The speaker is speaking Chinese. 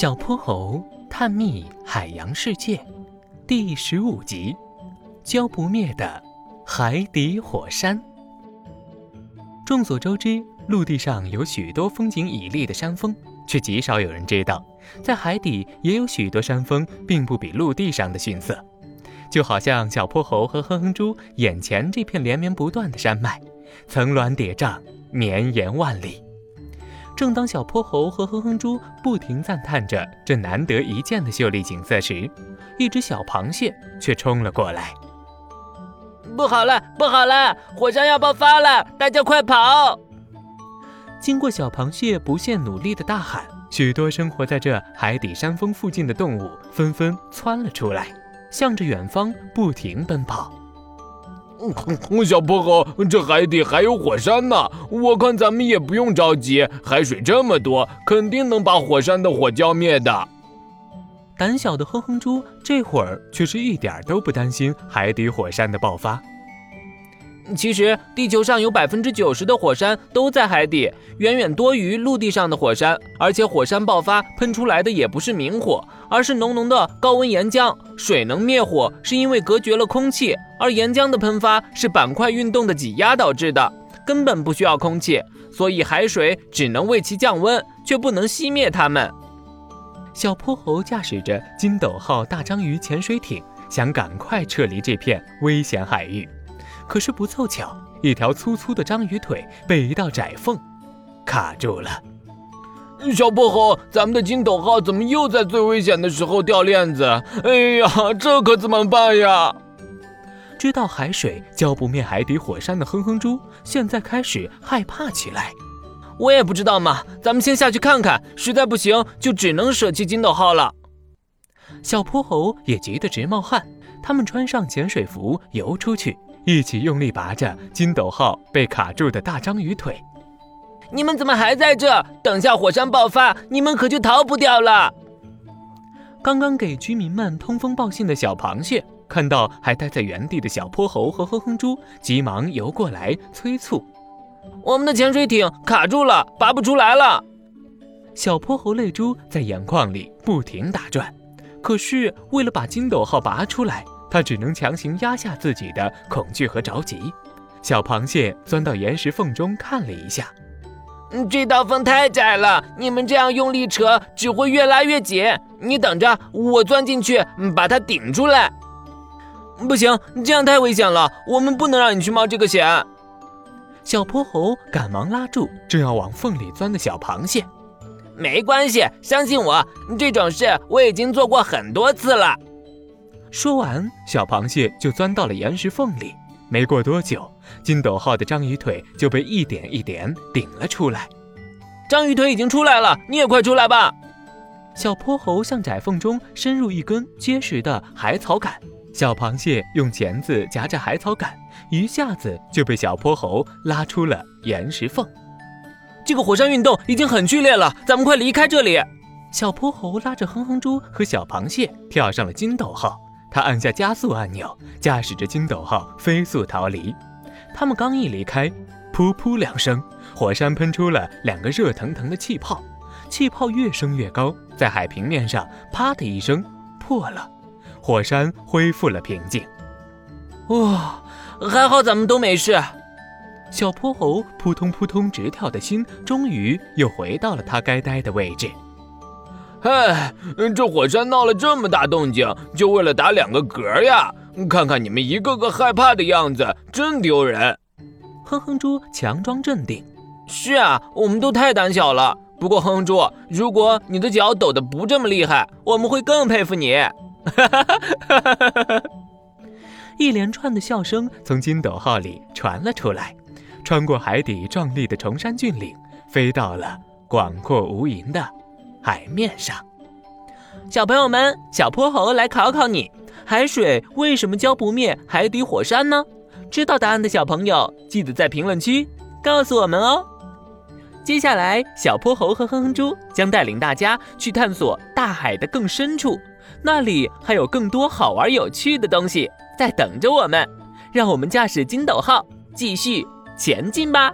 小泼猴探秘海洋世界第十五集：浇不灭的海底火山。众所周知，陆地上有许多风景绮丽的山峰，却极少有人知道，在海底也有许多山峰，并不比陆地上的逊色。就好像小泼猴和哼哼猪眼前这片连绵不断的山脉，层峦叠嶂，绵延万里。正当小泼猴和哼哼猪不停赞叹着这难得一见的秀丽景色时，一只小螃蟹却冲了过来。不好了，不好了，火山要爆发了！大家快跑！经过小螃蟹不懈努力的大喊，许多生活在这海底山峰附近的动物纷纷窜了出来，向着远方不停奔跑。小泼猴，这海底还有火山呢！我看咱们也不用着急，海水这么多，肯定能把火山的火浇灭的。胆小的哼哼猪这会儿却是一点都不担心海底火山的爆发。其实，地球上有百分之九十的火山都在海底，远远多于陆地上的火山。而且，火山爆发喷出来的也不是明火，而是浓浓的高温岩浆。水能灭火，是因为隔绝了空气；而岩浆的喷发是板块运动的挤压导致的，根本不需要空气，所以海水只能为其降温，却不能熄灭它们。小泼猴驾驶着金斗号大章鱼潜水艇，想赶快撤离这片危险海域。可是不凑巧，一条粗粗的章鱼腿被一道窄缝卡住了。小泼猴，咱们的金斗号怎么又在最危险的时候掉链子？哎呀，这可怎么办呀？知道海水浇不灭海底火山的哼哼猪，现在开始害怕起来。我也不知道嘛，咱们先下去看看，实在不行就只能舍弃金斗号了。小泼猴也急得直冒汗，他们穿上潜水服游出去。一起用力拔着金斗号被卡住的大章鱼腿。你们怎么还在这？等下火山爆发，你们可就逃不掉了。刚刚给居民们通风报信的小螃蟹，看到还待在原地的小泼猴和哼哼猪，急忙游过来催促：“我们的潜水艇卡住了，拔不出来了。”小泼猴泪珠在眼眶里不停打转，可是为了把金斗号拔出来。他只能强行压下自己的恐惧和着急。小螃蟹钻到岩石缝中看了一下，这道缝太窄了，你们这样用力扯只会越拉越紧。你等着，我钻进去把它顶出来。不行，这样太危险了，我们不能让你去冒这个险。小泼猴赶忙拉住正要往缝里钻的小螃蟹。没关系，相信我，这种事我已经做过很多次了。说完，小螃蟹就钻到了岩石缝里。没过多久，金斗号的章鱼腿就被一点一点顶了出来。章鱼腿已经出来了，你也快出来吧！小泼猴向窄缝中伸入一根结实的海草杆，小螃蟹用钳子夹着海草杆，一下子就被小泼猴拉出了岩石缝。这个火山运动已经很剧烈了，咱们快离开这里！小泼猴拉着哼哼猪和小螃蟹跳上了金斗号。他按下加速按钮，驾驶着筋斗号飞速逃离。他们刚一离开，噗噗两声，火山喷出了两个热腾腾的气泡，气泡越升越高，在海平面上啪的一声破了，火山恢复了平静。哇，还好咱们都没事。小泼猴扑通扑通直跳的心，终于又回到了它该待的位置。唉，这火山闹了这么大动静，就为了打两个嗝呀？看看你们一个个害怕的样子，真丢人！哼哼猪强装镇定：“是啊，我们都太胆小了。不过哼哼猪，如果你的脚抖得不这么厉害，我们会更佩服你。”哈哈哈哈哈哈！一连串的笑声从金斗号里传了出来，穿过海底壮丽的崇山峻岭，飞到了广阔无垠的。海面上，小朋友们，小泼猴来考考你：海水为什么浇不灭海底火山呢？知道答案的小朋友，记得在评论区告诉我们哦。接下来，小泼猴和哼哼猪将带领大家去探索大海的更深处，那里还有更多好玩有趣的东西在等着我们。让我们驾驶金斗号继续前进吧。